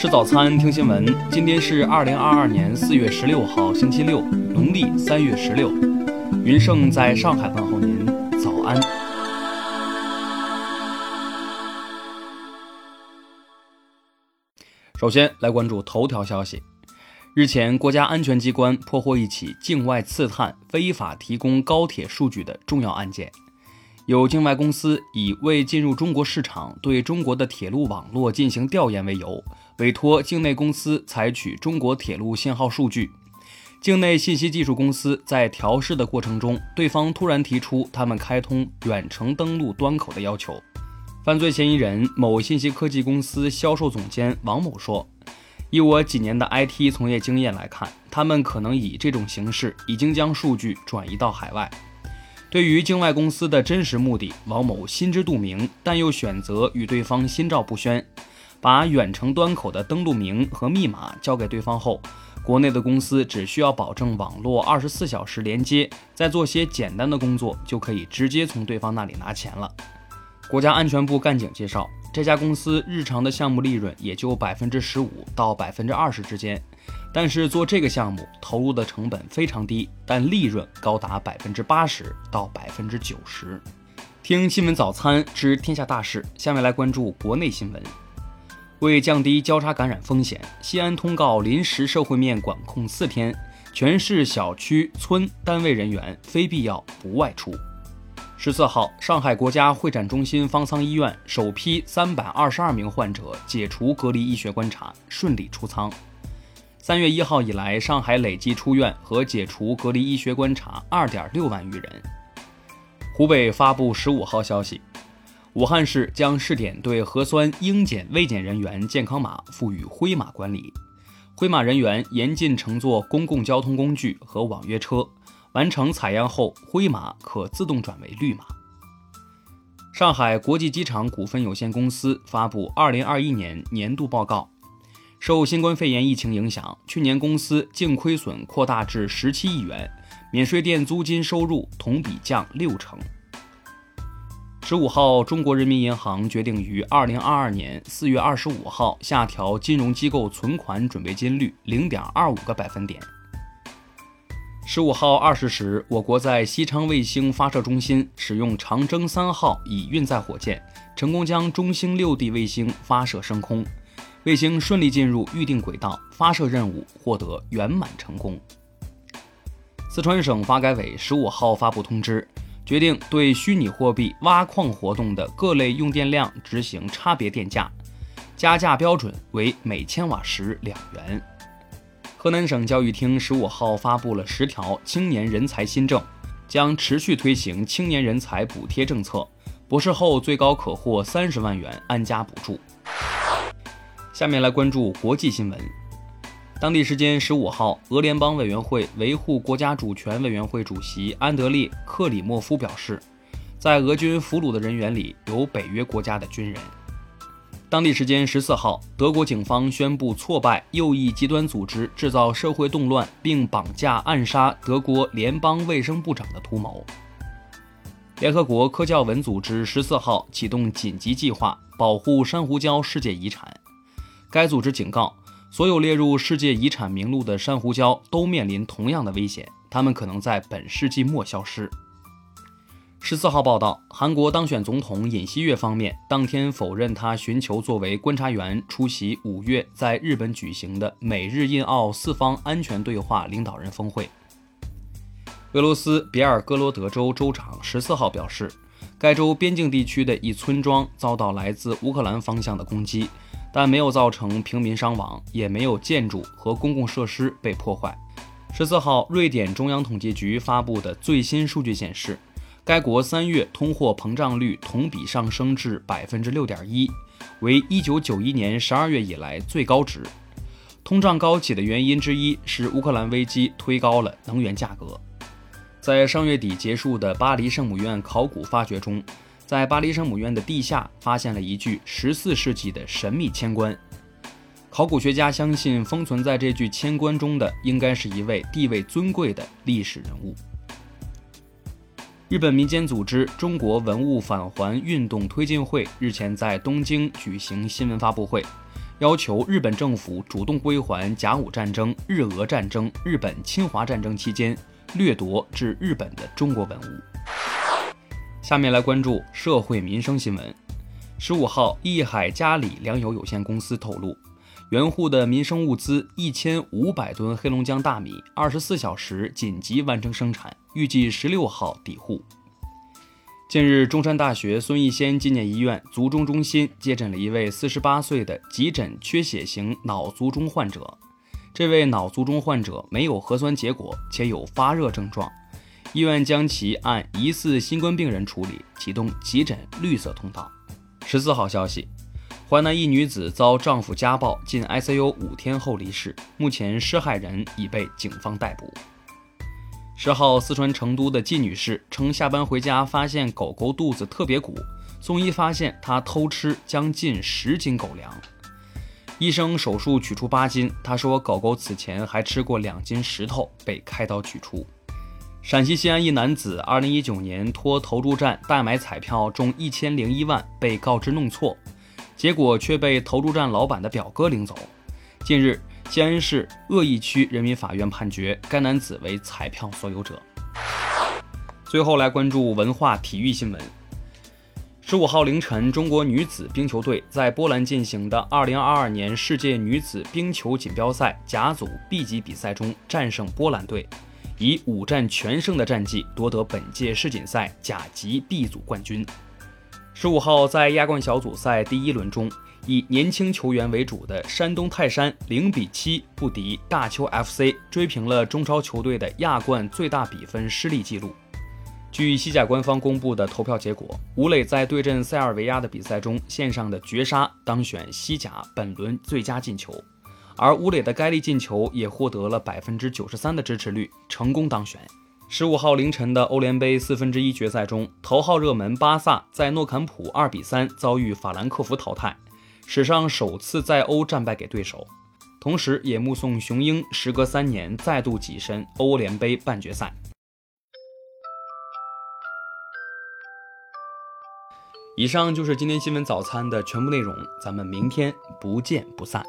吃早餐，听新闻。今天是二零二二年四月十六号，星期六，农历三月十六。云盛在上海问候您，早安。首先来关注头条消息。日前，国家安全机关破获一起境外刺探非法提供高铁数据的重要案件。有境外公司以未进入中国市场对中国的铁路网络进行调研为由，委托境内公司采取中国铁路信号数据。境内信息技术公司在调试的过程中，对方突然提出他们开通远程登录端口的要求。犯罪嫌疑人某信息科技公司销售总监王某说：“以我几年的 IT 从业经验来看，他们可能以这种形式已经将数据转移到海外。”对于境外公司的真实目的，王某心知肚明，但又选择与对方心照不宣，把远程端口的登录名和密码交给对方后，国内的公司只需要保证网络二十四小时连接，再做些简单的工作，就可以直接从对方那里拿钱了。国家安全部干警介绍，这家公司日常的项目利润也就百分之十五到百分之二十之间。但是做这个项目投入的成本非常低，但利润高达百分之八十到百分之九十。听新闻早餐知天下大事，下面来关注国内新闻。为降低交叉感染风险，西安通告临时社会面管控四天，全市小区村单位人员非必要不外出。十四号，上海国家会展中心方舱医院首批三百二十二名患者解除隔离医学观察，顺利出舱。三月一号以来，上海累计出院和解除隔离医学观察二点六万余人。湖北发布十五号消息，武汉市将试点对核酸应检未检人员健康码赋予灰码管理，灰码人员严禁乘坐公共交通工具和网约车，完成采样后，灰码可自动转为绿码。上海国际机场股份有限公司发布二零二一年年度报告。受新冠肺炎疫情影响，去年公司净亏损扩大至十七亿元，免税店租金收入同比降六成。十五号，中国人民银行决定于二零二二年四月二十五号下调金融机构存款准备金率零点二五个百分点。十五号二十时，我国在西昌卫星发射中心使用长征三号乙运载火箭，成功将中星六 D 卫星发射升空。卫星顺利进入预定轨道，发射任务获得圆满成功。四川省发改委十五号发布通知，决定对虚拟货币挖矿活动的各类用电量执行差别电价，加价标准为每千瓦时两元。河南省教育厅十五号发布了十条青年人才新政，将持续推行青年人才补贴政策，博士后最高可获三十万元安家补助。下面来关注国际新闻。当地时间十五号，俄联邦委员会维护国家主权委员会主席安德烈·克里莫夫表示，在俄军俘虏的人员里有北约国家的军人。当地时间十四号，德国警方宣布挫败右翼极端组织制造社会动乱并绑架暗杀德国联邦卫生部长的图谋。联合国科教文组织十四号启动紧急计划，保护珊瑚礁世界遗产。该组织警告，所有列入世界遗产名录的珊瑚礁都面临同样的危险，它们可能在本世纪末消失。十四号报道，韩国当选总统尹锡悦方面当天否认他寻求作为观察员出席五月在日本举行的美日印澳四方安全对话领导人峰会。俄罗斯别尔哥罗德州州长十四号表示，该州边境地区的一村庄遭到来自乌克兰方向的攻击。但没有造成平民伤亡，也没有建筑和公共设施被破坏。十四号，瑞典中央统计局发布的最新数据显示，该国三月通货膨胀率同比上升至百分之六点一，为一九九一年十二月以来最高值。通胀高企的原因之一是乌克兰危机推高了能源价格。在上月底结束的巴黎圣母院考古发掘中。在巴黎圣母院的地下发现了一具十四世纪的神秘铅棺，考古学家相信封存在这具铅棺中的应该是一位地位尊贵的历史人物。日本民间组织中国文物返还运动推进会日前在东京举行新闻发布会，要求日本政府主动归还甲午战争、日俄战争、日本侵华战争期间掠夺至日本的中国文物。下面来关注社会民生新闻。十五号，益海嘉里粮油有限公司透露，原户的民生物资一千五百吨黑龙江大米，二十四小时紧急完成生产，预计十六号抵沪。近日，中山大学孙逸仙纪念医院卒中中心接诊了一位四十八岁的急诊缺血型脑卒中患者。这位脑卒中患者没有核酸结果，且有发热症状，医院将其按疑似新冠病人处理，启动急诊绿色通道。十四号消息，淮南一女子遭丈夫家暴进 ICU 五天后离世，目前施害人已被警方逮捕。十号，四川成都的季女士称，下班回家发现狗狗肚子特别鼓，送医发现她偷吃将近十斤狗粮，医生手术取出八斤。她说，狗狗此前还吃过两斤石头，被开刀取出。陕西西安一男子，二零一九年托投注站代买彩票中一千零一万，被告知弄错，结果却被投注站老板的表哥领走。近日，西安市鄂义区人民法院判决该男子为彩票所有者。最后来关注文化体育新闻。十五号凌晨，中国女子冰球队在波兰进行的二零二二年世界女子冰球锦标赛甲组 B 级比赛中战胜波兰队。以五战全胜的战绩夺得本届世锦赛甲级 B 组冠军。十五号在亚冠小组赛第一轮中，以年轻球员为主的山东泰山零比七不敌大邱 FC，追平了中超球队的亚冠最大比分失利记录。据西甲官方公布的投票结果，吴磊在对阵塞尔维亚的比赛中献上的绝杀，当选西甲本轮最佳进球。而乌磊的该粒进球也获得了百分之九十三的支持率，成功当选。十五号凌晨的欧联杯四分之一决赛中，头号热门巴萨在诺坎普二比三遭遇法兰克福淘汰，史上首次在欧战败给对手，同时也目送雄鹰时隔三年再度跻身欧联杯半决赛。以上就是今天新闻早餐的全部内容，咱们明天不见不散。